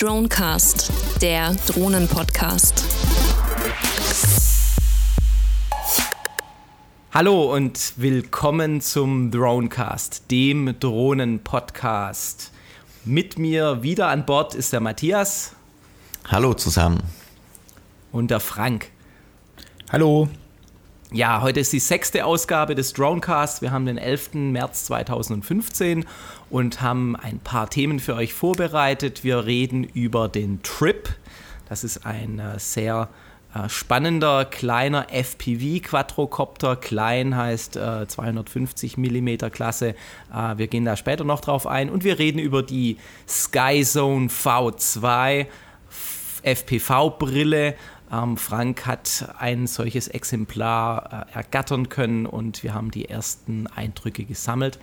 Dronecast, der Drohnen-Podcast. Hallo und willkommen zum Dronecast, dem Drohnen-Podcast. Mit mir wieder an Bord ist der Matthias. Hallo zusammen. Und der Frank. Hallo. Ja, heute ist die sechste Ausgabe des Dronecast. Wir haben den 11. März 2015 und haben ein paar Themen für euch vorbereitet. Wir reden über den Trip. Das ist ein äh, sehr äh, spannender kleiner FPV-Quadrocopter. Klein heißt äh, 250 mm Klasse. Äh, wir gehen da später noch drauf ein. Und wir reden über die Skyzone V2 FPV-Brille. Frank hat ein solches Exemplar äh, ergattern können und wir haben die ersten Eindrücke gesammelt.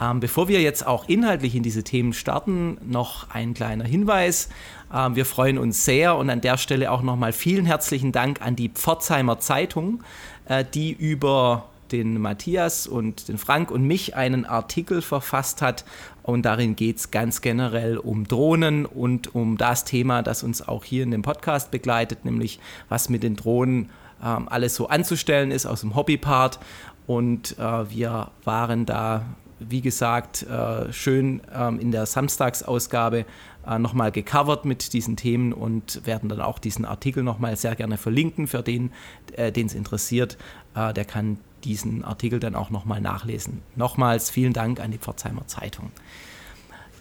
Ähm, bevor wir jetzt auch inhaltlich in diese Themen starten, noch ein kleiner Hinweis. Ähm, wir freuen uns sehr und an der Stelle auch nochmal vielen herzlichen Dank an die Pforzheimer Zeitung, äh, die über den Matthias und den Frank und mich einen Artikel verfasst hat. Und darin geht es ganz generell um Drohnen und um das Thema, das uns auch hier in dem Podcast begleitet, nämlich was mit den Drohnen ähm, alles so anzustellen ist aus dem Hobbypart. Und äh, wir waren da, wie gesagt, äh, schön ähm, in der Samstagsausgabe äh, nochmal gecovert mit diesen Themen und werden dann auch diesen Artikel nochmal sehr gerne verlinken für den, äh, den es interessiert. Äh, der kann diesen Artikel dann auch nochmal nachlesen. Nochmals vielen Dank an die Pforzheimer Zeitung.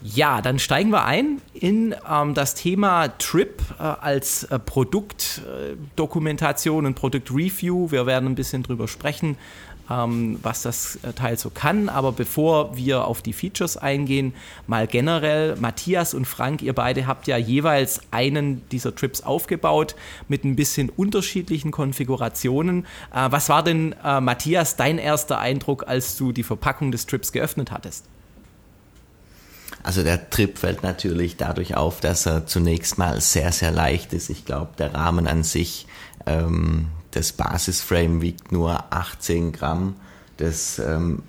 Ja, dann steigen wir ein in ähm, das Thema Trip äh, als äh, Produktdokumentation äh, und Produktreview. Wir werden ein bisschen drüber sprechen, ähm, was das äh, Teil so kann. Aber bevor wir auf die Features eingehen, mal generell, Matthias und Frank, ihr beide habt ja jeweils einen dieser Trips aufgebaut mit ein bisschen unterschiedlichen Konfigurationen. Äh, was war denn, äh, Matthias, dein erster Eindruck, als du die Verpackung des Trips geöffnet hattest? Also der Trip fällt natürlich dadurch auf, dass er zunächst mal sehr, sehr leicht ist. Ich glaube, der Rahmen an sich ähm, das Basisframe wiegt nur 18 Gramm. Das ähm,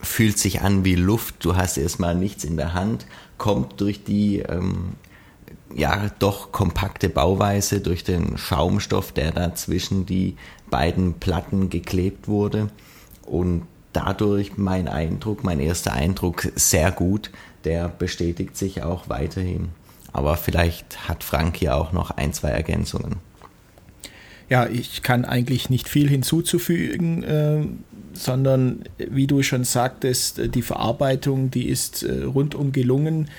fühlt sich an wie Luft. Du hast erstmal nichts in der Hand, kommt durch die ähm, ja doch kompakte Bauweise, durch den Schaumstoff, der da zwischen die beiden Platten geklebt wurde. Und dadurch mein Eindruck, mein erster Eindruck sehr gut. Der bestätigt sich auch weiterhin. Aber vielleicht hat Frank hier auch noch ein, zwei Ergänzungen. Ja, ich kann eigentlich nicht viel hinzuzufügen, äh, sondern wie du schon sagtest, die Verarbeitung, die ist äh, rundum gelungen.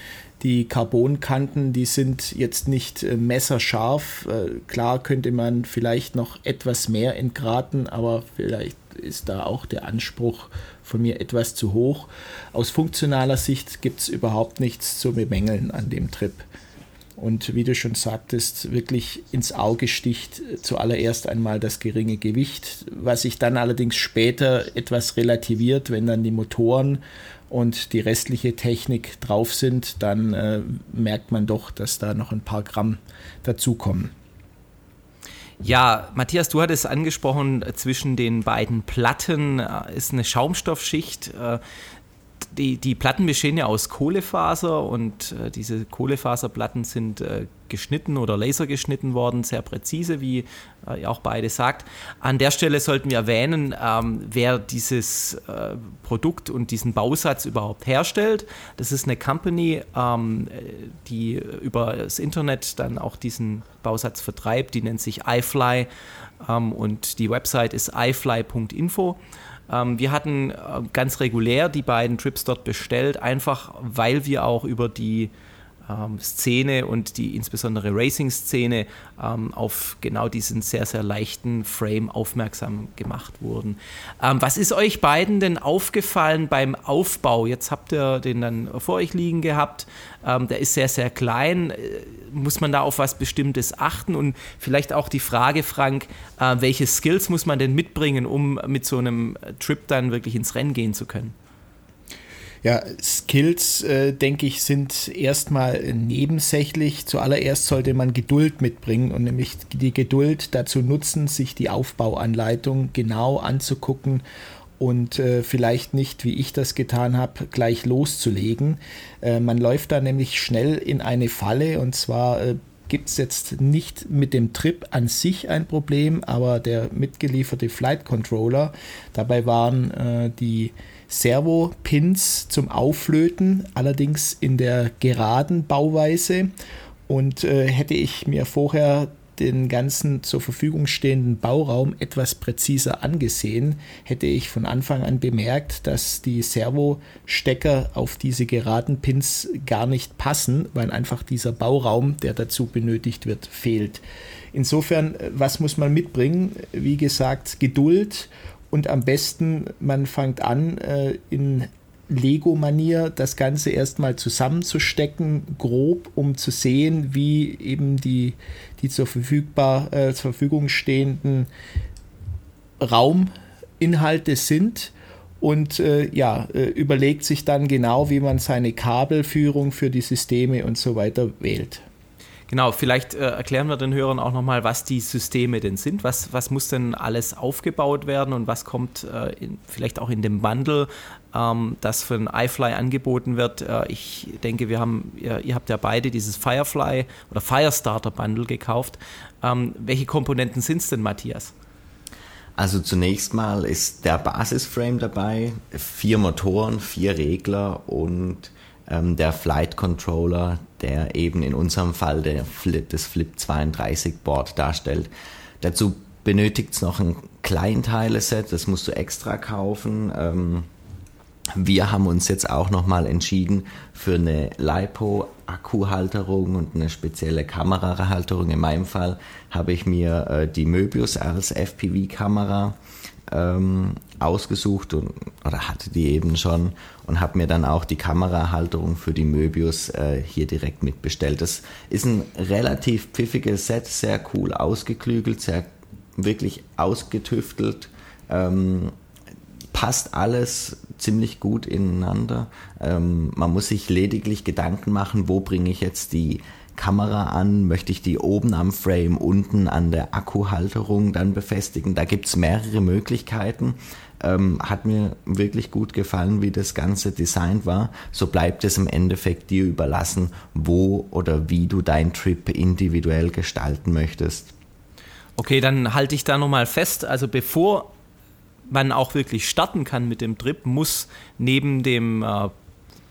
Die Carbonkanten, die sind jetzt nicht äh, messerscharf. Äh, klar könnte man vielleicht noch etwas mehr entgraten, aber vielleicht ist da auch der Anspruch von mir etwas zu hoch. Aus funktionaler Sicht gibt es überhaupt nichts zu bemängeln an dem Trip. Und wie du schon sagtest, wirklich ins Auge sticht zuallererst einmal das geringe Gewicht, was sich dann allerdings später etwas relativiert, wenn dann die Motoren und die restliche Technik drauf sind, dann äh, merkt man doch, dass da noch ein paar Gramm dazukommen. Ja, Matthias, du hattest angesprochen, zwischen den beiden Platten äh, ist eine Schaumstoffschicht. Die, die Platten bestehen ja aus Kohlefaser und äh, diese Kohlefaserplatten sind äh, geschnitten oder lasergeschnitten worden, sehr präzise, wie äh, ihr auch beide sagt. An der Stelle sollten wir erwähnen, ähm, wer dieses äh, Produkt und diesen Bausatz überhaupt herstellt. Das ist eine Company, ähm, die über das Internet dann auch diesen Bausatz vertreibt. Die nennt sich iFly ähm, und die Website ist ifly.info. Ähm, wir hatten äh, ganz regulär die beiden Trips dort bestellt, einfach weil wir auch über die ähm, Szene und die insbesondere Racing-Szene ähm, auf genau diesen sehr, sehr leichten Frame aufmerksam gemacht wurden. Ähm, was ist euch beiden denn aufgefallen beim Aufbau? Jetzt habt ihr den dann vor euch liegen gehabt. Ähm, der ist sehr, sehr klein. Äh, muss man da auf was Bestimmtes achten? Und vielleicht auch die Frage, Frank, äh, welche Skills muss man denn mitbringen, um mit so einem Trip dann wirklich ins Rennen gehen zu können? Ja, Skills, äh, denke ich, sind erstmal nebensächlich. Zuallererst sollte man Geduld mitbringen und nämlich die Geduld dazu nutzen, sich die Aufbauanleitung genau anzugucken und äh, vielleicht nicht, wie ich das getan habe, gleich loszulegen. Äh, man läuft da nämlich schnell in eine Falle und zwar äh, gibt es jetzt nicht mit dem Trip an sich ein Problem, aber der mitgelieferte Flight Controller, dabei waren äh, die Servo-Pins zum Auflöten, allerdings in der geraden Bauweise. Und äh, hätte ich mir vorher den ganzen zur Verfügung stehenden Bauraum etwas präziser angesehen, hätte ich von Anfang an bemerkt, dass die Servostecker auf diese geraden Pins gar nicht passen, weil einfach dieser Bauraum, der dazu benötigt wird, fehlt. Insofern, äh, was muss man mitbringen? Wie gesagt, Geduld und am besten, man fängt an, äh, in Lego-Manier das Ganze erstmal zusammenzustecken, grob, um zu sehen, wie eben die, die zur, verfügbar, äh, zur Verfügung stehenden Rauminhalte sind und äh, ja, äh, überlegt sich dann genau, wie man seine Kabelführung für die Systeme und so weiter wählt. Genau, vielleicht äh, erklären wir den Hörern auch nochmal, was die Systeme denn sind. Was, was muss denn alles aufgebaut werden und was kommt äh, in, vielleicht auch in dem Bundle, ähm, das ein iFly angeboten wird. Äh, ich denke, wir haben, ihr, ihr, habt ja beide dieses Firefly oder Firestarter Bundle gekauft. Ähm, welche Komponenten sind es denn, Matthias? Also zunächst mal ist der Basisframe dabei, vier Motoren, vier Regler und ähm, der Flight Controller, der eben in unserem Fall der Flip, das Flip 32 Board darstellt. Dazu benötigt es noch ein Kleinteileset, das musst du extra kaufen. Ähm, wir haben uns jetzt auch nochmal entschieden für eine LiPo-Akkuhalterung und eine spezielle Kamerahalterung. In meinem Fall habe ich mir äh, die Möbius als FPV-Kamera ähm, ausgesucht und, oder hatte die eben schon und habe mir dann auch die Kamerahalterung für die Möbius äh, hier direkt mitbestellt. Das ist ein relativ pfiffiges Set, sehr cool ausgeklügelt, sehr wirklich ausgetüftelt. Ähm, passt alles ziemlich gut ineinander. Ähm, man muss sich lediglich Gedanken machen, wo bringe ich jetzt die Kamera an, möchte ich die oben am Frame, unten an der Akkuhalterung dann befestigen. Da gibt es mehrere Möglichkeiten. Ähm, hat mir wirklich gut gefallen, wie das Ganze designt war. So bleibt es im Endeffekt dir überlassen, wo oder wie du deinen Trip individuell gestalten möchtest. Okay, dann halte ich da nochmal fest. Also bevor man auch wirklich starten kann mit dem Trip, muss neben dem äh,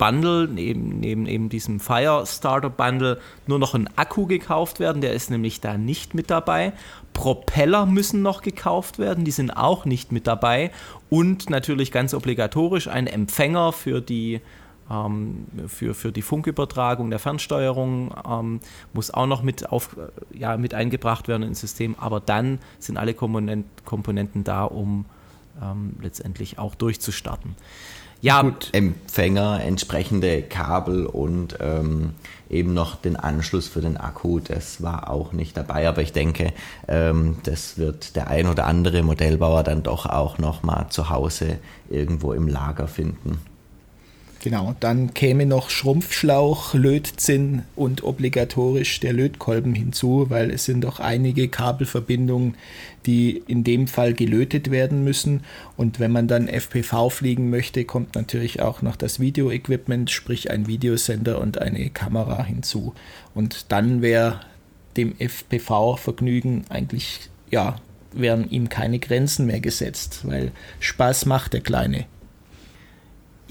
Bundle, neben, neben eben diesem Firestarter Bundle, nur noch ein Akku gekauft werden. Der ist nämlich da nicht mit dabei. Propeller müssen noch gekauft werden, die sind auch nicht mit dabei. Und natürlich ganz obligatorisch ein Empfänger für die ähm, für, für die Funkübertragung der Fernsteuerung ähm, muss auch noch mit, auf, ja, mit eingebracht werden ins System, aber dann sind alle Komponent, Komponenten da, um ähm, letztendlich auch durchzustarten. Ja, Gut. Empfänger, entsprechende Kabel und ähm, eben noch den Anschluss für den Akku, das war auch nicht dabei. Aber ich denke, ähm, das wird der ein oder andere Modellbauer dann doch auch noch mal zu Hause irgendwo im Lager finden. Genau, dann käme noch Schrumpfschlauch, Lötzinn und obligatorisch der Lötkolben hinzu, weil es sind doch einige Kabelverbindungen, die in dem Fall gelötet werden müssen. Und wenn man dann FPV fliegen möchte, kommt natürlich auch noch das Videoequipment, sprich ein Videosender und eine Kamera hinzu. Und dann wäre dem FPV-Vergnügen eigentlich, ja, wären ihm keine Grenzen mehr gesetzt, weil Spaß macht der Kleine.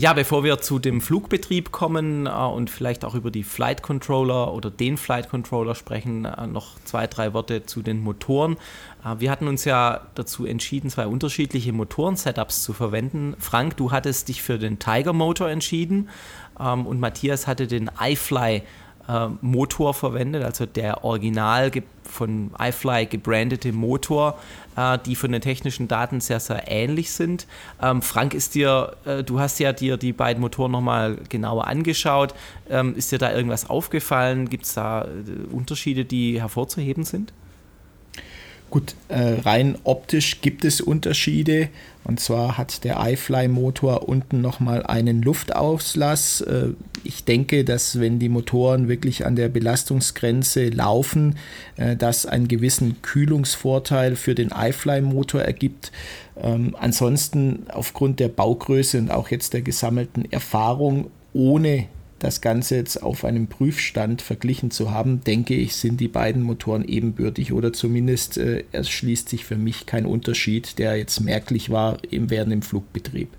Ja, bevor wir zu dem Flugbetrieb kommen äh, und vielleicht auch über die Flight Controller oder den Flight Controller sprechen, äh, noch zwei, drei Worte zu den Motoren. Äh, wir hatten uns ja dazu entschieden, zwei unterschiedliche Motoren-Setups zu verwenden. Frank, du hattest dich für den Tiger Motor entschieden ähm, und Matthias hatte den iFly äh, Motor verwendet, also der original von iFly gebrandete Motor, äh, die von den technischen Daten sehr, sehr ähnlich sind. Ähm, Frank, ist dir, äh, du hast ja dir die beiden Motoren nochmal genauer angeschaut. Ähm, ist dir da irgendwas aufgefallen? Gibt es da äh, Unterschiede, die hervorzuheben sind? Gut, äh, rein optisch gibt es Unterschiede Und zwar hat der iFly-Motor unten nochmal einen Luftauslass. Äh, ich denke, dass wenn die Motoren wirklich an der Belastungsgrenze laufen, äh, das einen gewissen Kühlungsvorteil für den iFly-Motor ergibt. Ähm, ansonsten aufgrund der Baugröße und auch jetzt der gesammelten Erfahrung ohne das Ganze jetzt auf einem Prüfstand verglichen zu haben, denke ich, sind die beiden Motoren ebenbürtig oder zumindest äh, erschließt sich für mich kein Unterschied, der jetzt merklich war im, während dem Flugbetrieb.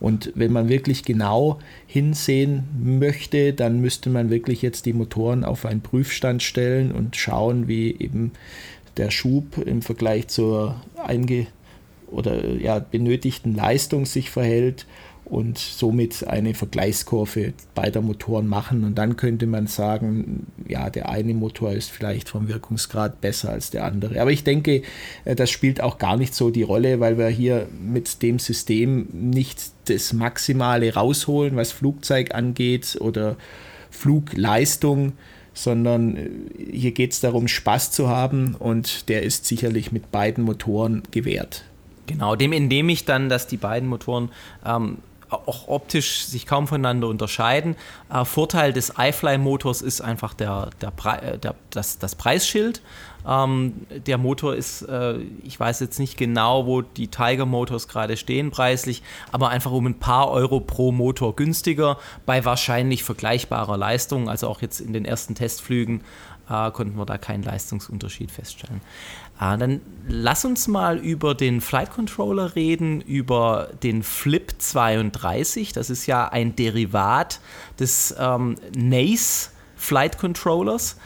Und wenn man wirklich genau hinsehen möchte, dann müsste man wirklich jetzt die Motoren auf einen Prüfstand stellen und schauen, wie eben der Schub im Vergleich zur einge oder ja, benötigten Leistung sich verhält und somit eine Vergleichskurve beider Motoren machen. Und dann könnte man sagen, ja, der eine Motor ist vielleicht vom Wirkungsgrad besser als der andere. Aber ich denke, äh, das spielt auch gar nicht so die Rolle, weil wir hier mit dem System nicht das Maximale rausholen, was Flugzeug angeht oder Flugleistung sondern äh, hier geht es darum, Spaß zu haben und der ist sicherlich mit beiden Motoren gewährt. Genau, dem entnehme ich dann, dass die beiden Motoren ähm, auch optisch sich kaum voneinander unterscheiden. Äh, Vorteil des iFly-Motors ist einfach der, der, äh, der, das, das Preisschild. Ähm, der Motor ist, äh, ich weiß jetzt nicht genau, wo die Tiger Motors gerade stehen preislich, aber einfach um ein paar Euro pro Motor günstiger bei wahrscheinlich vergleichbarer Leistung. Also auch jetzt in den ersten Testflügen äh, konnten wir da keinen Leistungsunterschied feststellen. Ah, dann lass uns mal über den Flight Controller reden, über den Flip 32. Das ist ja ein Derivat des ähm, NACE Flight Controllers.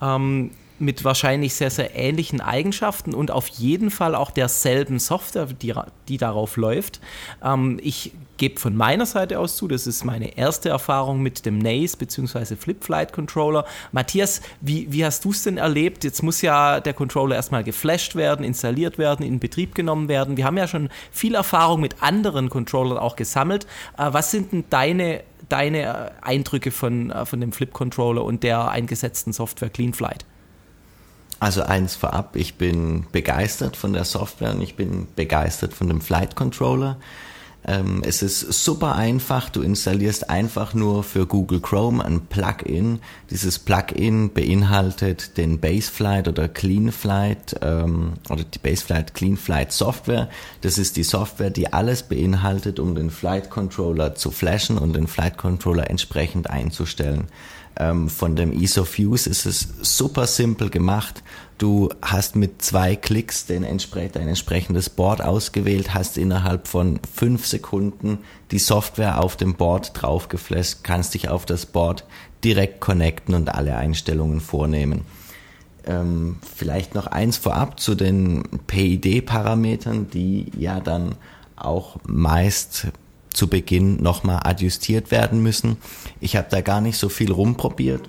Ähm, mit wahrscheinlich sehr, sehr ähnlichen Eigenschaften und auf jeden Fall auch derselben Software, die, die darauf läuft. Ähm, ich gebe von meiner Seite aus zu, das ist meine erste Erfahrung mit dem NACE bzw. Flip Flight Controller. Matthias, wie, wie hast du es denn erlebt? Jetzt muss ja der Controller erstmal geflasht werden, installiert werden, in Betrieb genommen werden. Wir haben ja schon viel Erfahrung mit anderen Controllern auch gesammelt. Äh, was sind denn deine deine Eindrücke von, äh, von dem Flip Controller und der eingesetzten Software CleanFlight? Also eins vorab, ich bin begeistert von der Software und ich bin begeistert von dem Flight Controller. Ähm, es ist super einfach, du installierst einfach nur für Google Chrome ein Plugin. Dieses Plugin beinhaltet den Baseflight oder CleanFlight ähm, oder die Baseflight CleanFlight Software. Das ist die Software, die alles beinhaltet, um den Flight Controller zu flashen und den Flight Controller entsprechend einzustellen. Ähm, von dem Ease of Use ist es super simpel gemacht. Du hast mit zwei Klicks den entspre dein entsprechendes Board ausgewählt, hast innerhalb von fünf Sekunden die Software auf dem Board draufgeflasht, kannst dich auf das Board direkt connecten und alle Einstellungen vornehmen. Ähm, vielleicht noch eins vorab zu den PID-Parametern, die ja dann auch meist zu Beginn nochmal adjustiert werden müssen. Ich habe da gar nicht so viel rumprobiert,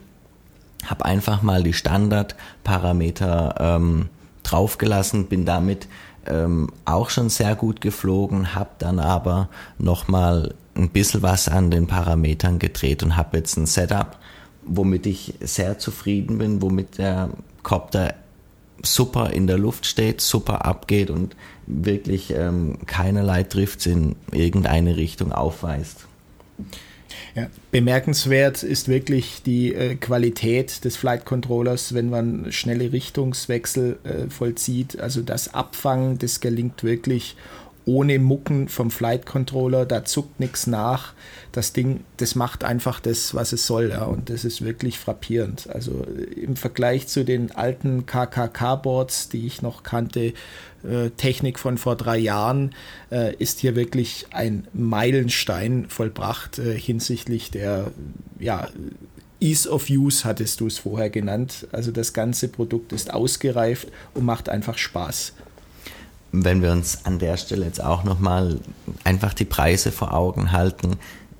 habe einfach mal die Standardparameter ähm, draufgelassen, bin damit ähm, auch schon sehr gut geflogen, habe dann aber nochmal ein bisschen was an den Parametern gedreht und habe jetzt ein Setup, womit ich sehr zufrieden bin, womit der Copter super in der Luft steht, super abgeht und wirklich ähm, keinerlei Drifts in irgendeine Richtung aufweist. Ja, bemerkenswert ist wirklich die äh, Qualität des Flight Controllers, wenn man schnelle Richtungswechsel äh, vollzieht. Also das Abfangen, das gelingt wirklich ohne Mucken vom Flight Controller, da zuckt nichts nach. Das Ding, das macht einfach das, was es soll, ja, und das ist wirklich frappierend. Also im Vergleich zu den alten KKK-Boards, die ich noch kannte, äh, Technik von vor drei Jahren, äh, ist hier wirklich ein Meilenstein vollbracht äh, hinsichtlich der, ja, Ease of Use hattest du es vorher genannt. Also das ganze Produkt ist ausgereift und macht einfach Spaß wenn wir uns an der Stelle jetzt auch nochmal einfach die Preise vor Augen halten,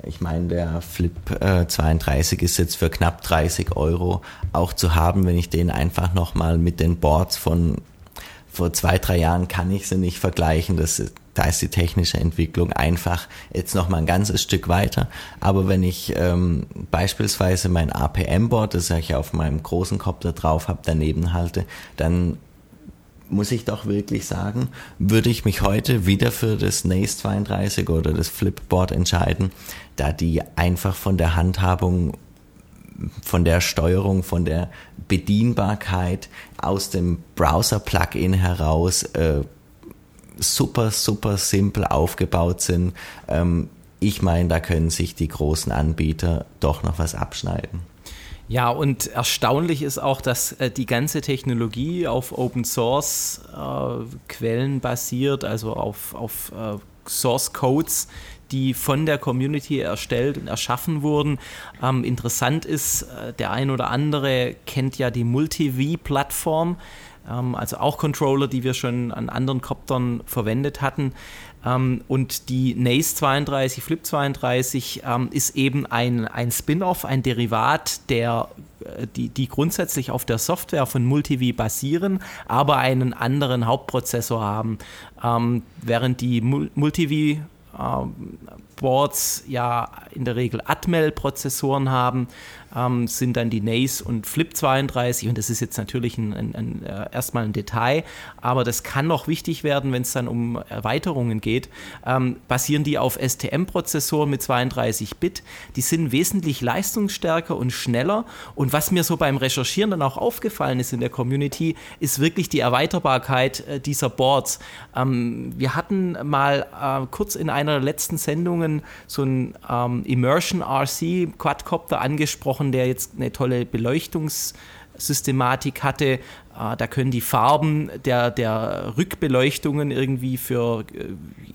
ich meine, der Flip äh, 32 ist jetzt für knapp 30 Euro auch zu haben, wenn ich den einfach nochmal mit den Boards von vor zwei, drei Jahren kann ich sie nicht vergleichen. Das, da ist die technische Entwicklung einfach jetzt nochmal ein ganzes Stück weiter. Aber wenn ich ähm, beispielsweise mein APM-Board, das ich auf meinem großen Kopter drauf habe, daneben halte, dann muss ich doch wirklich sagen, würde ich mich heute wieder für das Nace 32 oder das Flipboard entscheiden, da die einfach von der Handhabung, von der Steuerung, von der Bedienbarkeit aus dem Browser-Plugin heraus äh, super, super simpel aufgebaut sind. Ähm, ich meine, da können sich die großen Anbieter doch noch was abschneiden. Ja, und erstaunlich ist auch, dass äh, die ganze Technologie auf Open Source äh, Quellen basiert, also auf, auf äh, Source Codes, die von der Community erstellt und erschaffen wurden. Ähm, interessant ist, äh, der ein oder andere kennt ja die Multi-V-Plattform, ähm, also auch Controller, die wir schon an anderen Koptern verwendet hatten. Ähm, und die NACE 32, Flip 32 ähm, ist eben ein, ein Spin-off, ein Derivat, der, äh, die, die grundsätzlich auf der Software von Multivi basieren, aber einen anderen Hauptprozessor haben. Ähm, während die Multivi Boards ja in der Regel Atmel-Prozessoren haben, ähm, sind dann die NACE und Flip 32 und das ist jetzt natürlich ein, ein, ein, äh, erstmal ein Detail, aber das kann noch wichtig werden, wenn es dann um Erweiterungen geht. Ähm, basieren die auf STM-Prozessoren mit 32 Bit, die sind wesentlich leistungsstärker und schneller und was mir so beim Recherchieren dann auch aufgefallen ist in der Community, ist wirklich die Erweiterbarkeit äh, dieser Boards. Ähm, wir hatten mal äh, kurz in einer letzten Sendungen so ein ähm, Immersion RC Quadcopter angesprochen, gesprochen, der jetzt eine tolle Beleuchtungssystematik hatte. Äh, da können die Farben der, der Rückbeleuchtungen irgendwie für äh,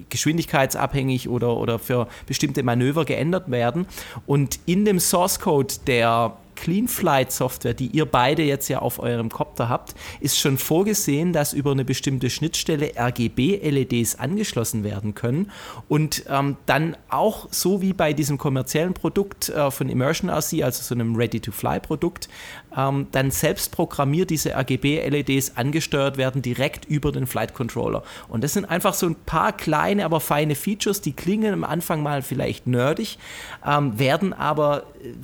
geschwindigkeitsabhängig oder, oder für bestimmte Manöver geändert werden. Und in dem Source Code der CleanFlight Software, die ihr beide jetzt ja auf eurem Copter habt, ist schon vorgesehen, dass über eine bestimmte Schnittstelle RGB-LEDs angeschlossen werden können und ähm, dann auch so wie bei diesem kommerziellen Produkt äh, von Immersion RC, also so einem Ready-to-Fly-Produkt, ähm, dann selbst programmiert diese RGB-LEDs angesteuert werden direkt über den Flight Controller. Und das sind einfach so ein paar kleine, aber feine Features, die klingen am Anfang mal vielleicht nerdig, ähm, werden aber äh,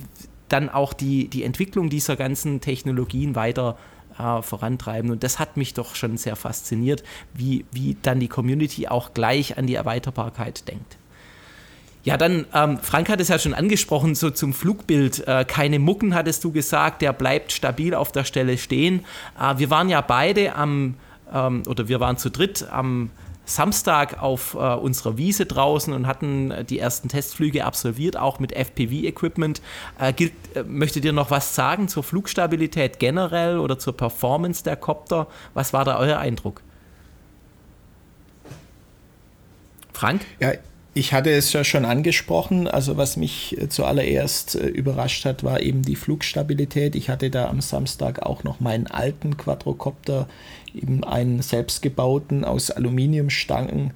dann auch die, die Entwicklung dieser ganzen Technologien weiter äh, vorantreiben. Und das hat mich doch schon sehr fasziniert, wie, wie dann die Community auch gleich an die Erweiterbarkeit denkt. Ja, dann, ähm, Frank hat es ja schon angesprochen, so zum Flugbild. Äh, keine Mucken, hattest du gesagt, der bleibt stabil auf der Stelle stehen. Äh, wir waren ja beide am, ähm, oder wir waren zu dritt am Samstag auf äh, unserer Wiese draußen und hatten äh, die ersten Testflüge absolviert, auch mit FPV-Equipment. Äh, äh, möchtet ihr noch was sagen zur Flugstabilität generell oder zur Performance der Copter? Was war da euer Eindruck? Frank? Ja, ich hatte es ja schon angesprochen. Also was mich äh, zuallererst äh, überrascht hat, war eben die Flugstabilität. Ich hatte da am Samstag auch noch meinen alten Quadrocopter eben einen selbstgebauten aus Aluminiumstangen,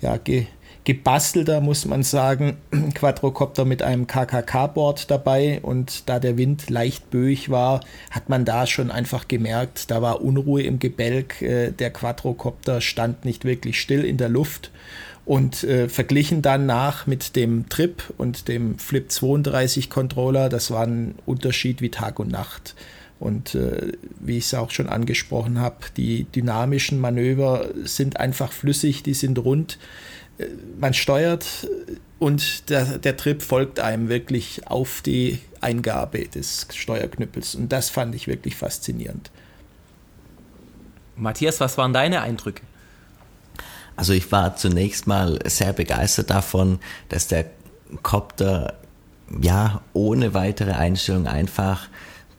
ja, ge, gebastelter, muss man sagen, Quadrocopter mit einem KKK-Board dabei und da der Wind leicht böig war, hat man da schon einfach gemerkt, da war Unruhe im Gebälk, äh, der Quadrocopter stand nicht wirklich still in der Luft und äh, verglichen dann nach mit dem Trip und dem Flip 32 Controller, das war ein Unterschied wie Tag und Nacht. Und äh, wie ich es auch schon angesprochen habe, die dynamischen Manöver sind einfach flüssig, die sind rund. Äh, man steuert und der, der Trip folgt einem wirklich auf die Eingabe des Steuerknüppels. Und das fand ich wirklich faszinierend. Matthias, was waren deine Eindrücke? Also ich war zunächst mal sehr begeistert davon, dass der Copter ja ohne weitere Einstellung einfach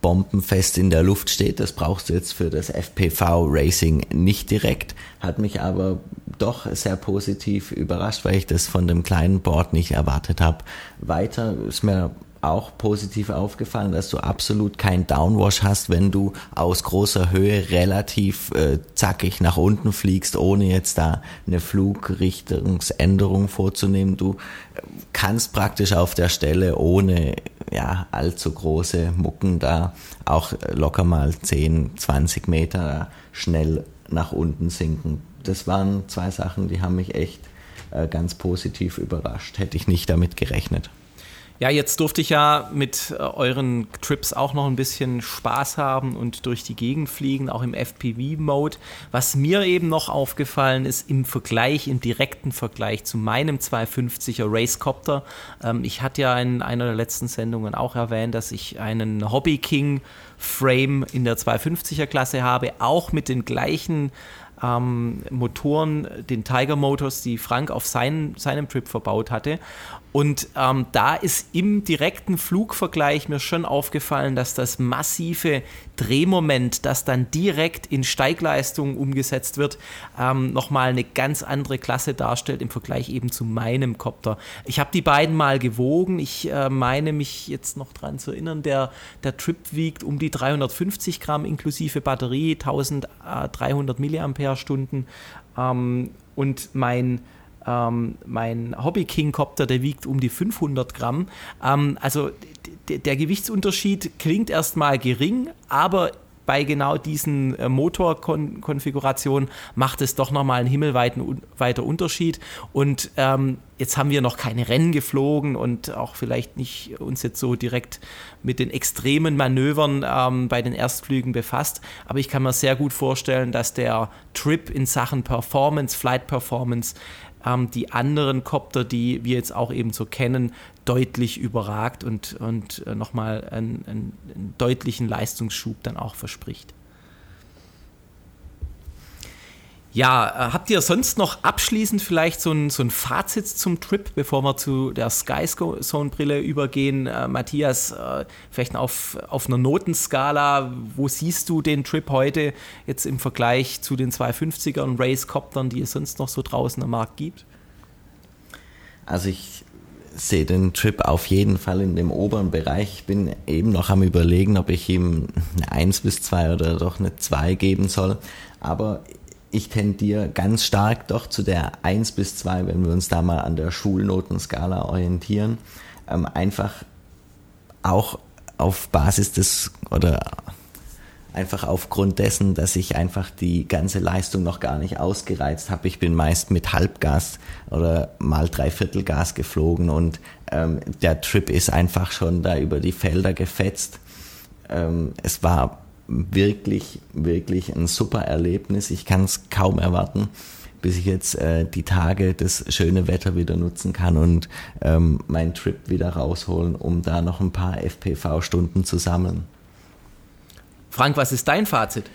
bombenfest in der Luft steht. Das brauchst du jetzt für das FPV Racing nicht direkt, hat mich aber doch sehr positiv überrascht, weil ich das von dem kleinen Board nicht erwartet habe. Weiter ist mir auch positiv aufgefallen, dass du absolut kein Downwash hast, wenn du aus großer Höhe relativ äh, zackig nach unten fliegst, ohne jetzt da eine Flugrichtungsänderung vorzunehmen. Du äh, kannst praktisch auf der Stelle ohne ja, allzu große Mucken da auch locker mal 10, 20 Meter schnell nach unten sinken. Das waren zwei Sachen, die haben mich echt äh, ganz positiv überrascht. Hätte ich nicht damit gerechnet. Ja, jetzt durfte ich ja mit äh, euren Trips auch noch ein bisschen Spaß haben und durch die Gegend fliegen, auch im FPV-Mode. Was mir eben noch aufgefallen ist im Vergleich, im direkten Vergleich zu meinem 250er Racecopter. Ähm, ich hatte ja in einer der letzten Sendungen auch erwähnt, dass ich einen Hobby King Frame in der 250er Klasse habe, auch mit den gleichen ähm, Motoren, den Tiger Motors, die Frank auf sein, seinem Trip verbaut hatte. Und ähm, da ist im direkten Flugvergleich mir schon aufgefallen, dass das massive Drehmoment, das dann direkt in Steigleistung umgesetzt wird, ähm, nochmal eine ganz andere Klasse darstellt im Vergleich eben zu meinem Copter. Ich habe die beiden mal gewogen. Ich äh, meine mich jetzt noch daran zu erinnern, der, der Trip wiegt um die 350 Gramm inklusive Batterie, 1300 Milliampere-Stunden. Ähm, und mein ähm, mein Hobby King Copter, der wiegt um die 500 Gramm. Ähm, also der Gewichtsunterschied klingt erstmal gering, aber bei genau diesen äh, Motorkonfigurationen macht es doch nochmal einen himmelweiten weiter Unterschied. Und ähm, jetzt haben wir noch keine Rennen geflogen und auch vielleicht nicht uns jetzt so direkt mit den extremen Manövern ähm, bei den Erstflügen befasst. Aber ich kann mir sehr gut vorstellen, dass der Trip in Sachen Performance, Flight Performance, ähm, die anderen Copter, die wir jetzt auch eben so kennen, deutlich überragt und, und äh, nochmal einen, einen, einen deutlichen Leistungsschub dann auch verspricht. Ja, äh, habt ihr sonst noch abschließend vielleicht so ein, so ein Fazit zum Trip, bevor wir zu der Sky Zone Brille übergehen? Äh, Matthias, äh, vielleicht auf, auf einer Notenskala, wo siehst du den Trip heute jetzt im Vergleich zu den 250ern Race-Coptern, die es sonst noch so draußen am Markt gibt? Also ich sehe den Trip auf jeden Fall in dem oberen Bereich. Ich bin eben noch am überlegen, ob ich ihm eine 1 bis 2 oder doch eine 2 geben soll. Aber ich tendiere ganz stark doch zu der 1 bis 2, wenn wir uns da mal an der Schulnotenskala orientieren. Ähm, einfach auch auf Basis des oder einfach aufgrund dessen, dass ich einfach die ganze Leistung noch gar nicht ausgereizt habe. Ich bin meist mit Halbgas oder mal Dreiviertelgas geflogen und ähm, der Trip ist einfach schon da über die Felder gefetzt. Ähm, es war wirklich, wirklich ein super Erlebnis. Ich kann es kaum erwarten, bis ich jetzt äh, die Tage das schöne Wetter wieder nutzen kann und ähm, meinen Trip wieder rausholen, um da noch ein paar FPV-Stunden zu sammeln. Frank, was ist dein Fazit?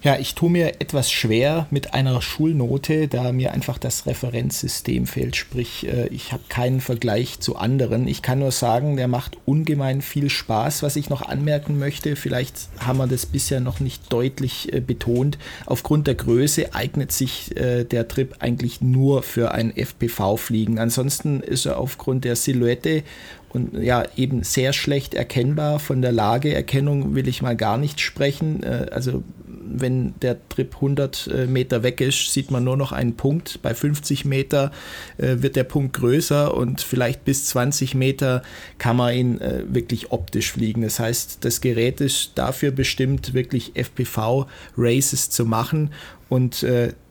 Ja, ich tue mir etwas schwer mit einer Schulnote, da mir einfach das Referenzsystem fehlt. Sprich, äh, ich habe keinen Vergleich zu anderen. Ich kann nur sagen, der macht ungemein viel Spaß. Was ich noch anmerken möchte, vielleicht haben wir das bisher noch nicht deutlich äh, betont. Aufgrund der Größe eignet sich äh, der Trip eigentlich nur für ein FPV-Fliegen. Ansonsten ist er aufgrund der Silhouette und ja eben sehr schlecht erkennbar. Von der Lageerkennung will ich mal gar nicht sprechen. Also wenn der Trip 100 äh, Meter weg ist, sieht man nur noch einen Punkt. Bei 50 Meter äh, wird der Punkt größer und vielleicht bis 20 Meter kann man ihn äh, wirklich optisch fliegen. Das heißt, das Gerät ist dafür bestimmt, wirklich FPV-Races zu machen und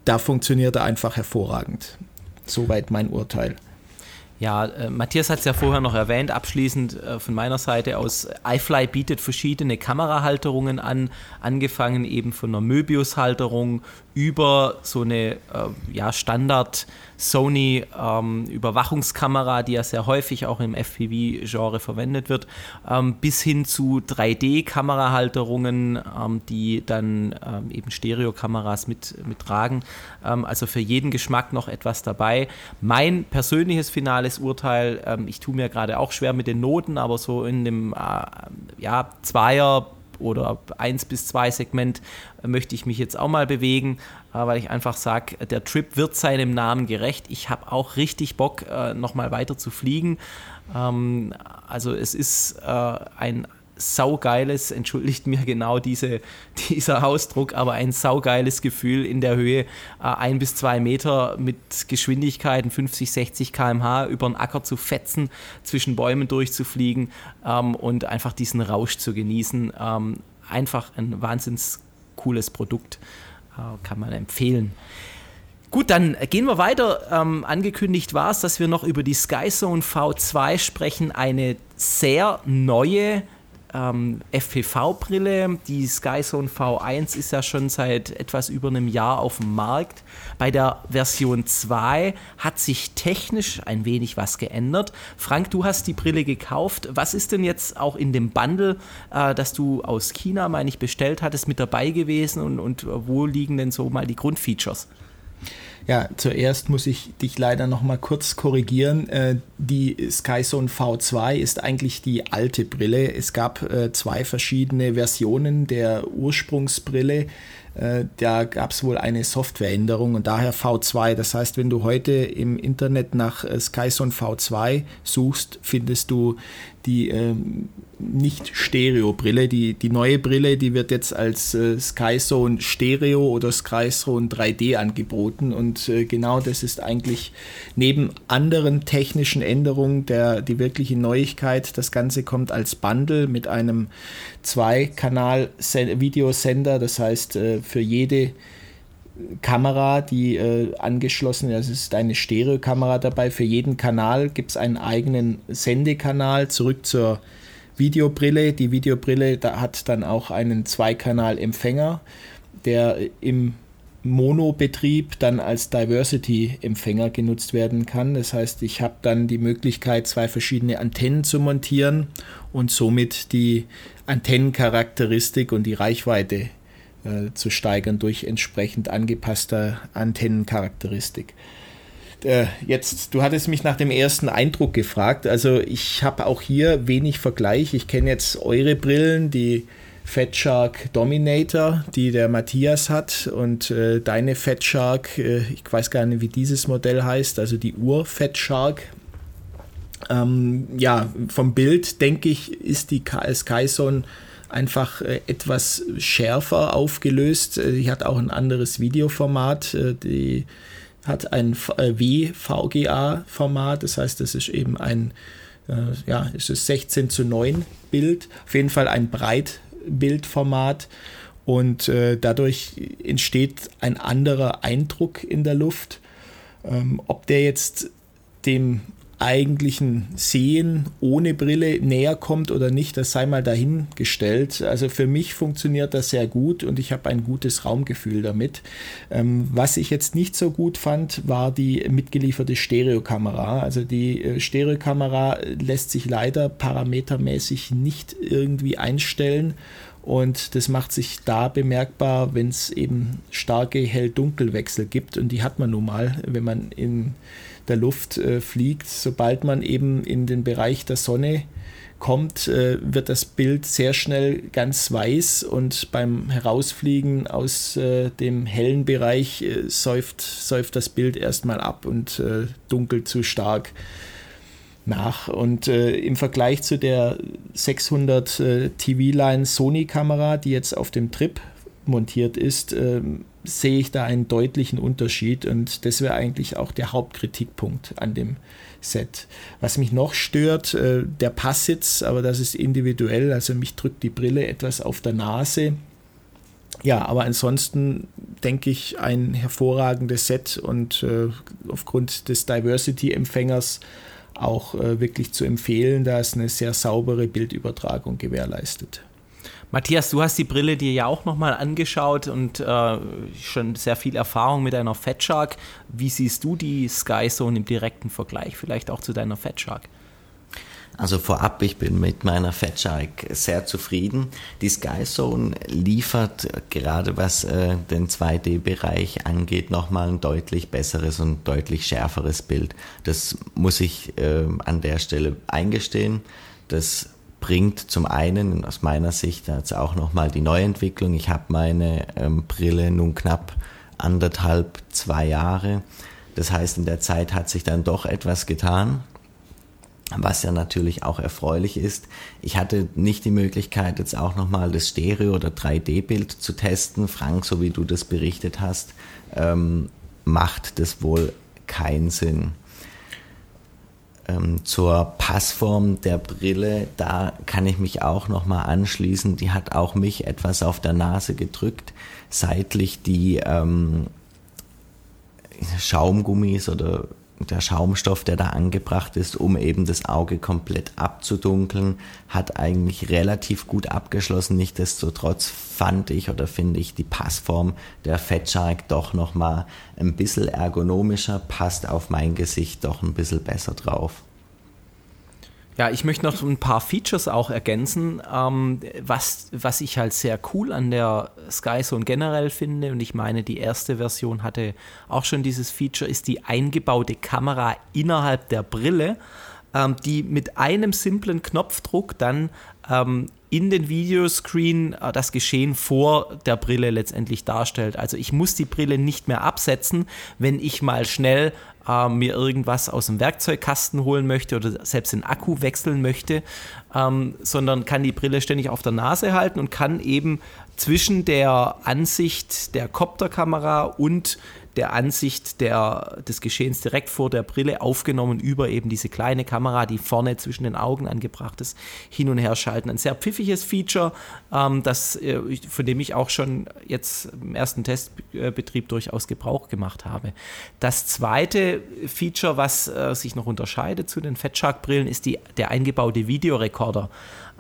da funktioniert er einfach hervorragend. Soweit mein Urteil. Ja, äh, Matthias hat es ja vorher noch erwähnt, abschließend äh, von meiner Seite aus, iFly bietet verschiedene Kamerahalterungen an, angefangen eben von einer Möbius-Halterung über so eine äh, ja, Standard Sony ähm, die ja sehr häufig auch im FPV-Genre verwendet wird, ähm, bis hin zu 3D-Kamerahalterungen, ähm, die dann ähm, eben Stereokameras mit, mit tragen. Ähm, also für jeden Geschmack noch etwas dabei. Mein persönliches finales Urteil, ähm, ich tue mir gerade auch schwer mit den Noten, aber so in dem äh, ja, Zweier oder 1 bis 2 Segment äh, möchte ich mich jetzt auch mal bewegen, äh, weil ich einfach sage, der Trip wird seinem Namen gerecht. Ich habe auch richtig Bock, äh, nochmal weiter zu fliegen. Ähm, also es ist ein saugeiles, entschuldigt mir genau diese, dieser Ausdruck, aber ein saugeiles Gefühl in der Höhe, äh, ein bis zwei Meter mit Geschwindigkeiten 50, 60 km/h über den Acker zu fetzen, zwischen Bäumen durchzufliegen ähm, und einfach diesen Rausch zu genießen. Ähm, einfach ein wahnsinns cooles Produkt, äh, kann man empfehlen. Gut, dann gehen wir weiter. Ähm, angekündigt war es, dass wir noch über die Skyzone V2 sprechen, eine sehr neue ähm, FPV-Brille. Die Skyzone V1 ist ja schon seit etwas über einem Jahr auf dem Markt. Bei der Version 2 hat sich technisch ein wenig was geändert. Frank, du hast die Brille gekauft. Was ist denn jetzt auch in dem Bundle, äh, das du aus China, meine ich, bestellt hattest, mit dabei gewesen und, und wo liegen denn so mal die Grundfeatures? Ja, zuerst muss ich dich leider noch mal kurz korrigieren. Äh, die Skyzone V2 ist eigentlich die alte Brille. Es gab äh, zwei verschiedene Versionen der Ursprungsbrille. Äh, da gab es wohl eine Softwareänderung und daher V2. Das heißt, wenn du heute im Internet nach Skyzone V2 suchst, findest du die ähm, nicht-Stereo-Brille. Die, die neue Brille, die wird jetzt als äh, SkyZone Stereo oder SkyZone 3D angeboten und äh, genau das ist eigentlich neben anderen technischen Änderungen der, die wirkliche Neuigkeit. Das Ganze kommt als Bundle mit einem Zwei-Kanal-Videosender, das heißt äh, für jede Kamera, die äh, angeschlossen ist. Es ist eine Stereokamera dabei. Für jeden Kanal gibt es einen eigenen Sendekanal. Zurück zur Videobrille. Die Videobrille da hat dann auch einen Zweikanal-Empfänger, der im Mono-Betrieb dann als Diversity-Empfänger genutzt werden kann. Das heißt, ich habe dann die Möglichkeit, zwei verschiedene Antennen zu montieren und somit die Antennencharakteristik und die Reichweite äh, zu steigern durch entsprechend angepasste Antennencharakteristik. Äh, jetzt, du hattest mich nach dem ersten Eindruck gefragt. Also ich habe auch hier wenig Vergleich. Ich kenne jetzt eure Brillen, die Fat Shark Dominator, die der Matthias hat und äh, deine Fat Shark, äh, ich weiß gar nicht, wie dieses Modell heißt, also die Ur Fat Shark. Ähm, ja, vom Bild denke ich, ist die Skyzone einfach äh, etwas schärfer aufgelöst. Äh, die hat auch ein anderes Videoformat. Äh, die hat ein WVGA-Format, das heißt, das ist eben ein, ja, es ist 16 zu 9 Bild, auf jeden Fall ein Breitbildformat und dadurch entsteht ein anderer Eindruck in der Luft. Ähm, ob der jetzt dem eigentlichen Sehen ohne Brille näher kommt oder nicht, das sei mal dahingestellt. Also für mich funktioniert das sehr gut und ich habe ein gutes Raumgefühl damit. Ähm, was ich jetzt nicht so gut fand, war die mitgelieferte Stereokamera. Also die äh, Stereokamera lässt sich leider parametermäßig nicht irgendwie einstellen. Und das macht sich da bemerkbar, wenn es eben starke Hell-Dunkel-Wechsel gibt. Und die hat man nun mal, wenn man in der Luft äh, fliegt. Sobald man eben in den Bereich der Sonne kommt, äh, wird das Bild sehr schnell ganz weiß und beim Herausfliegen aus äh, dem hellen Bereich säuft, säuft das Bild erstmal ab und dunkelt zu stark nach. Und im Vergleich zu der 600 äh, TV-Line Sony-Kamera, die jetzt auf dem Trip montiert ist, ähm, sehe ich da einen deutlichen Unterschied und das wäre eigentlich auch der Hauptkritikpunkt an dem Set. Was mich noch stört, äh, der Passsitz, aber das ist individuell, also mich drückt die Brille etwas auf der Nase. Ja, aber ansonsten denke ich ein hervorragendes Set und äh, aufgrund des Diversity-Empfängers auch äh, wirklich zu empfehlen, da es eine sehr saubere Bildübertragung gewährleistet. Matthias, du hast die Brille dir ja auch nochmal angeschaut und äh, schon sehr viel Erfahrung mit einer Fat Shark. Wie siehst du die Sky Zone im direkten Vergleich, vielleicht auch zu deiner Fat Shark? Also vorab, ich bin mit meiner Fat Shark sehr zufrieden. Die Sky Zone liefert gerade was äh, den 2D-Bereich angeht nochmal ein deutlich besseres und deutlich schärferes Bild. Das muss ich äh, an der Stelle eingestehen. Das bringt zum einen aus meiner Sicht jetzt auch nochmal die Neuentwicklung. Ich habe meine ähm, Brille nun knapp anderthalb, zwei Jahre. Das heißt, in der Zeit hat sich dann doch etwas getan, was ja natürlich auch erfreulich ist. Ich hatte nicht die Möglichkeit, jetzt auch nochmal das Stereo- oder 3D-Bild zu testen. Frank, so wie du das berichtet hast, ähm, macht das wohl keinen Sinn ähm, zur Passform der Brille, da kann ich mich auch nochmal anschließen. Die hat auch mich etwas auf der Nase gedrückt. Seitlich die, ähm, Schaumgummis oder der Schaumstoff, der da angebracht ist, um eben das Auge komplett abzudunkeln, hat eigentlich relativ gut abgeschlossen. Nichtsdestotrotz fand ich oder finde ich die Passform der Fat Shark doch nochmal ein bisschen ergonomischer, passt auf mein Gesicht doch ein bisschen besser drauf. Ja, ich möchte noch ein paar Features auch ergänzen, ähm, was, was ich halt sehr cool an der Skyzone generell finde. Und ich meine, die erste Version hatte auch schon dieses Feature, ist die eingebaute Kamera innerhalb der Brille, ähm, die mit einem simplen Knopfdruck dann ähm, in den Videoscreen äh, das Geschehen vor der Brille letztendlich darstellt. Also ich muss die Brille nicht mehr absetzen, wenn ich mal schnell äh, mir irgendwas aus dem Werkzeugkasten holen möchte oder selbst den Akku wechseln möchte, ähm, sondern kann die Brille ständig auf der Nase halten und kann eben zwischen der Ansicht der Copterkamera und der Ansicht der, des Geschehens direkt vor der Brille aufgenommen über eben diese kleine Kamera, die vorne zwischen den Augen angebracht ist, hin und her schalten. Ein sehr pfiffiges Feature, ähm, das, äh, von dem ich auch schon jetzt im ersten Testbetrieb durchaus Gebrauch gemacht habe. Das zweite Feature, was äh, sich noch unterscheidet zu den Fatshark-Brillen, ist die, der eingebaute Videorekorder.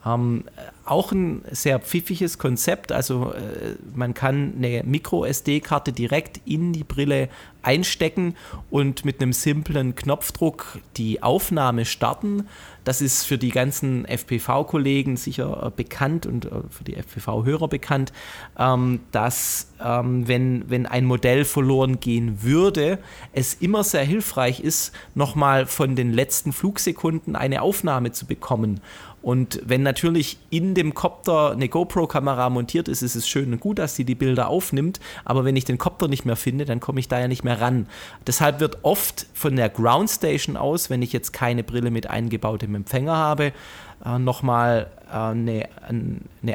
Ähm, auch ein sehr pfiffiges Konzept. Also äh, man kann eine Micro-SD-Karte direkt in die Brille einstecken und mit einem simplen Knopfdruck die Aufnahme starten. Das ist für die ganzen FPV-Kollegen sicher äh, bekannt und äh, für die FPV-Hörer bekannt, ähm, dass ähm, wenn, wenn ein Modell verloren gehen würde, es immer sehr hilfreich ist, nochmal von den letzten Flugsekunden eine Aufnahme zu bekommen. Und wenn natürlich in dem Copter eine GoPro-Kamera montiert ist, ist es schön und gut, dass sie die Bilder aufnimmt. Aber wenn ich den Copter nicht mehr finde, dann komme ich da ja nicht mehr ran. Deshalb wird oft von der Ground Station aus, wenn ich jetzt keine Brille mit eingebautem Empfänger habe, äh, nochmal äh, eine,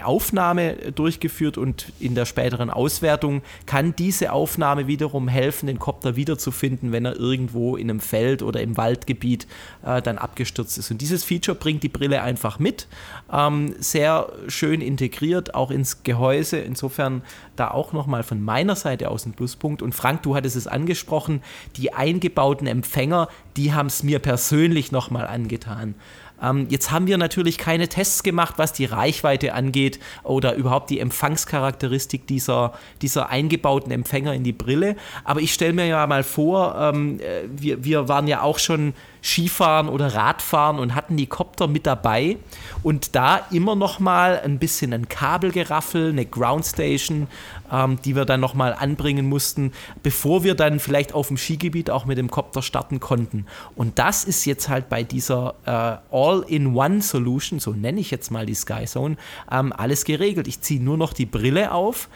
Aufnahme durchgeführt und in der späteren Auswertung kann diese Aufnahme wiederum helfen, den Kopter wiederzufinden, wenn er irgendwo in einem Feld oder im Waldgebiet äh, dann abgestürzt ist. Und dieses Feature bringt die Brille einfach mit, ähm, sehr schön integriert, auch ins Gehäuse. Insofern da auch nochmal von meiner Seite aus ein Pluspunkt. Und Frank, du hattest es angesprochen, die eingebauten Empfänger, die haben es mir persönlich nochmal angetan. Ähm, jetzt haben wir natürlich keine Tests gemacht, was die Reichweite angeht oder überhaupt die Empfangscharakteristik dieser, dieser eingebauten Empfänger in die Brille. Aber ich stelle mir ja mal vor, ähm, äh, wir, wir waren ja auch schon Skifahren oder Radfahren und hatten die Kopter mit dabei und da immer noch mal ein bisschen ein Kabelgeraffel, eine Groundstation, ähm, die wir dann noch mal anbringen mussten, bevor wir dann vielleicht auf dem Skigebiet auch mit dem Kopter starten konnten. Und das ist jetzt halt bei dieser äh, All-in-One-Solution, so nenne ich jetzt mal die Sky Zone, ähm, alles geregelt. Ich ziehe nur noch die Brille auf,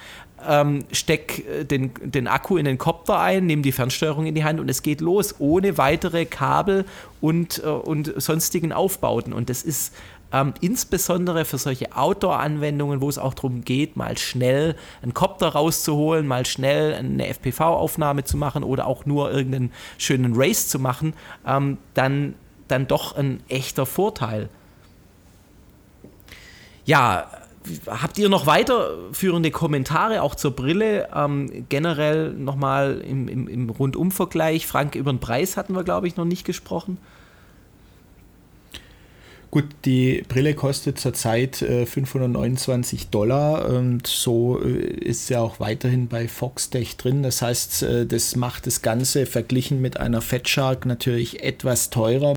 ähm, steck äh, den, den Akku in den Kopter ein, nehme die Fernsteuerung in die Hand und es geht los, ohne weitere Kabel und, äh, und sonstigen Aufbauten. Und das ist ähm, insbesondere für solche Outdoor-Anwendungen, wo es auch darum geht, mal schnell einen Kopter rauszuholen, mal schnell eine FPV-Aufnahme zu machen oder auch nur irgendeinen schönen Race zu machen, ähm, dann, dann doch ein echter Vorteil. Ja, habt ihr noch weiterführende Kommentare auch zur Brille? Ähm, generell nochmal im, im, im Rundumvergleich. Frank, über den Preis hatten wir, glaube ich, noch nicht gesprochen. Gut, die Brille kostet zurzeit äh, 529 Dollar und so äh, ist sie auch weiterhin bei Foxtech drin. Das heißt, äh, das macht das Ganze verglichen mit einer Fat Shark natürlich etwas teurer.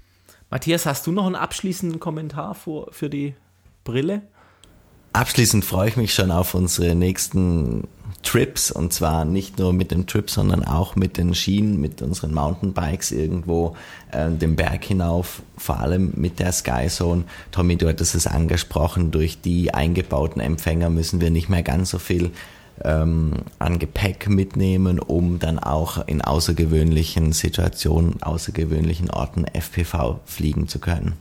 Matthias, hast du noch einen abschließenden Kommentar für, für die Brille? Abschließend freue ich mich schon auf unsere nächsten Trips und zwar nicht nur mit dem Trip, sondern auch mit den Schienen, mit unseren Mountainbikes irgendwo äh, den Berg hinauf, vor allem mit der Skyzone. Tommy, du hattest es angesprochen, durch die eingebauten Empfänger müssen wir nicht mehr ganz so viel ähm, an Gepäck mitnehmen, um dann auch in außergewöhnlichen Situationen, außergewöhnlichen Orten FPV fliegen zu können.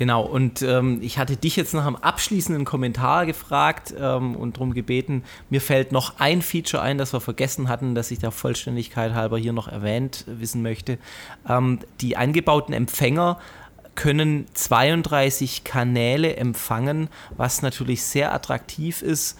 Genau, und ähm, ich hatte dich jetzt nach einem abschließenden Kommentar gefragt ähm, und darum gebeten, mir fällt noch ein Feature ein, das wir vergessen hatten, das ich der Vollständigkeit halber hier noch erwähnt wissen möchte. Ähm, die eingebauten Empfänger können 32 Kanäle empfangen, was natürlich sehr attraktiv ist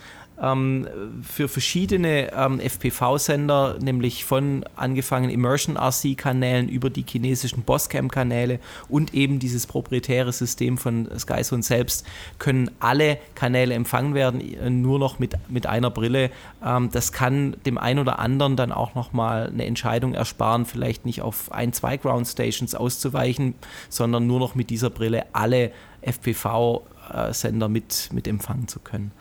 für verschiedene ähm, FPV-Sender, nämlich von angefangen Immersion RC-Kanälen über die chinesischen Bosscam-Kanäle und eben dieses proprietäre System von SkyZone selbst, können alle Kanäle empfangen werden, äh, nur noch mit, mit einer Brille. Ähm, das kann dem einen oder anderen dann auch nochmal eine Entscheidung ersparen, vielleicht nicht auf ein, zwei Ground Stations auszuweichen, sondern nur noch mit dieser Brille alle FPV-Sender mit, mit empfangen zu können.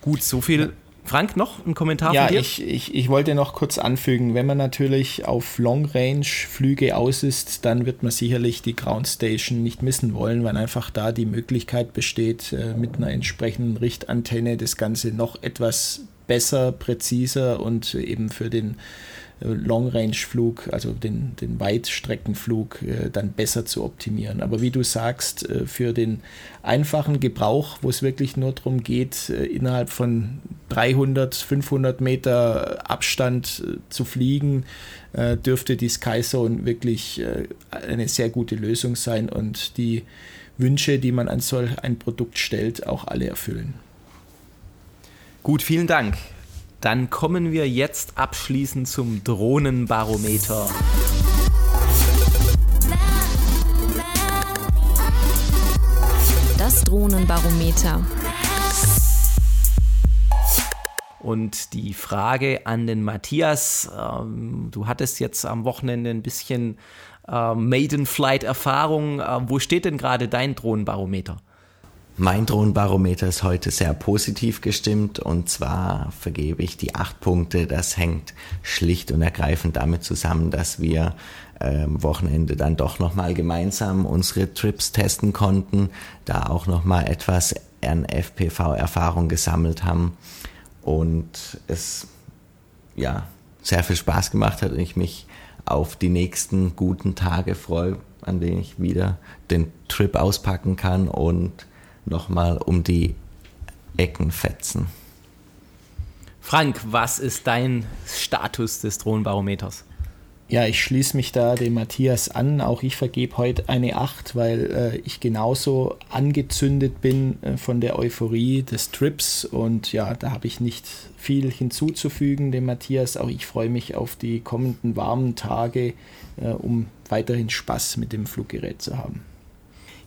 Gut, so viel. Frank, noch ein Kommentar ja, von dir? Ich, ich, ich wollte noch kurz anfügen, wenn man natürlich auf Long-Range-Flüge aus ist, dann wird man sicherlich die Ground Station nicht missen wollen, weil einfach da die Möglichkeit besteht, äh, mit einer entsprechenden Richtantenne das Ganze noch etwas besser, präziser und eben für den Long-Range-Flug, also den, den Weitstreckenflug, äh, dann besser zu optimieren. Aber wie du sagst, äh, für den einfachen Gebrauch, wo es wirklich nur darum geht, äh, innerhalb von 300, 500 Meter Abstand zu fliegen, dürfte die Skyzone wirklich eine sehr gute Lösung sein und die Wünsche, die man an solch ein Produkt stellt, auch alle erfüllen. Gut, vielen Dank. Dann kommen wir jetzt abschließend zum Drohnenbarometer. Das Drohnenbarometer. Und die Frage an den Matthias, ähm, du hattest jetzt am Wochenende ein bisschen äh, Maiden-Flight-Erfahrung. Äh, wo steht denn gerade dein Drohnenbarometer? Mein Drohnenbarometer ist heute sehr positiv gestimmt und zwar vergebe ich die acht Punkte. Das hängt schlicht und ergreifend damit zusammen, dass wir am ähm, Wochenende dann doch nochmal gemeinsam unsere Trips testen konnten, da auch nochmal etwas an FPV-Erfahrung gesammelt haben und es ja sehr viel Spaß gemacht hat und ich mich auf die nächsten guten Tage freue, an denen ich wieder den Trip auspacken kann und nochmal um die Ecken fetzen. Frank, was ist dein Status des Drohnenbarometers? Ja, ich schließe mich da dem Matthias an. Auch ich vergebe heute eine 8, weil äh, ich genauso angezündet bin äh, von der Euphorie des Trips. Und ja, da habe ich nicht viel hinzuzufügen dem Matthias. Auch ich freue mich auf die kommenden warmen Tage, äh, um weiterhin Spaß mit dem Fluggerät zu haben.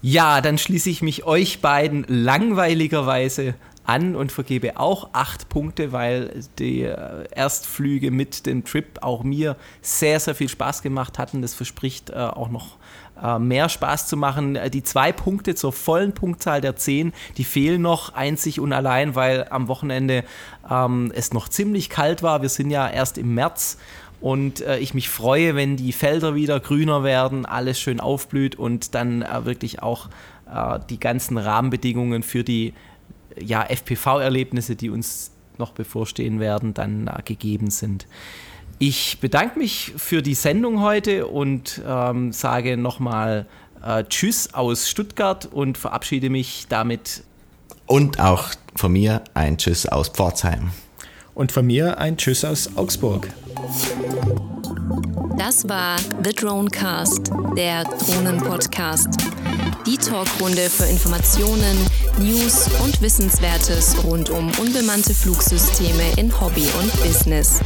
Ja, dann schließe ich mich euch beiden langweiligerweise an und vergebe auch acht Punkte, weil die äh, Erstflüge mit dem Trip auch mir sehr, sehr viel Spaß gemacht hatten. Das verspricht äh, auch noch äh, mehr Spaß zu machen. Die zwei Punkte zur vollen Punktzahl der zehn, die fehlen noch einzig und allein, weil am Wochenende ähm, es noch ziemlich kalt war. Wir sind ja erst im März und äh, ich mich freue, wenn die Felder wieder grüner werden, alles schön aufblüht und dann äh, wirklich auch äh, die ganzen Rahmenbedingungen für die ja, FPV-Erlebnisse, die uns noch bevorstehen werden, dann äh, gegeben sind. Ich bedanke mich für die Sendung heute und ähm, sage nochmal äh, Tschüss aus Stuttgart und verabschiede mich damit. Und auch von mir ein Tschüss aus Pforzheim. Und von mir ein Tschüss aus Augsburg. Das war The Dronecast, der Drohnen-Podcast. Die Talkrunde für Informationen, News und Wissenswertes rund um unbemannte Flugsysteme in Hobby und Business.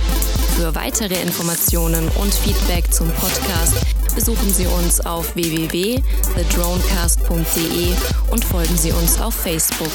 Für weitere Informationen und Feedback zum Podcast besuchen Sie uns auf www.thedronecast.de und folgen Sie uns auf Facebook.